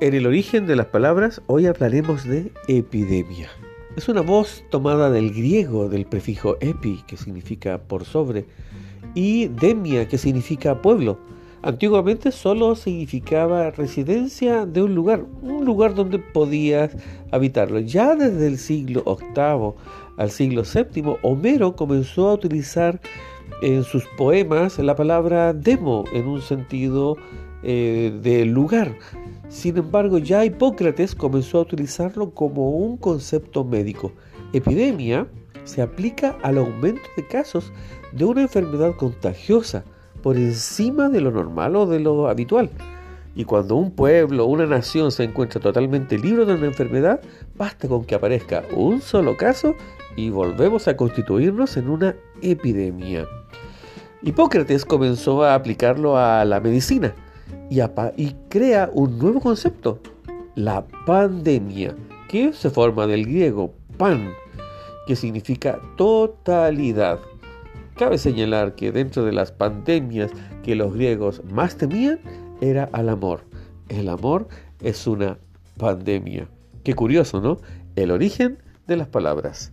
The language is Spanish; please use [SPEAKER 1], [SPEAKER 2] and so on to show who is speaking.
[SPEAKER 1] En el origen de las palabras, hoy hablaremos de epidemia. Es una voz tomada del griego del prefijo epi, que significa por sobre, y demia, que significa pueblo. Antiguamente solo significaba residencia de un lugar, un lugar donde podías habitarlo. Ya desde el siglo VIII al siglo VII, Homero comenzó a utilizar en sus poemas la palabra demo en un sentido eh, de lugar. Sin embargo, ya Hipócrates comenzó a utilizarlo como un concepto médico. Epidemia se aplica al aumento de casos de una enfermedad contagiosa por encima de lo normal o de lo habitual. Y cuando un pueblo o una nación se encuentra totalmente libre de una enfermedad, basta con que aparezca un solo caso y volvemos a constituirnos en una epidemia. Hipócrates comenzó a aplicarlo a la medicina y, crea un nuevo concepto, la pandemia, que se forma del griego pan, que significa totalidad. Cabe señalar que dentro de las pandemias que los griegos más temían era al amor. El amor es una pandemia. Qué curioso, ¿no? El origen de las palabras.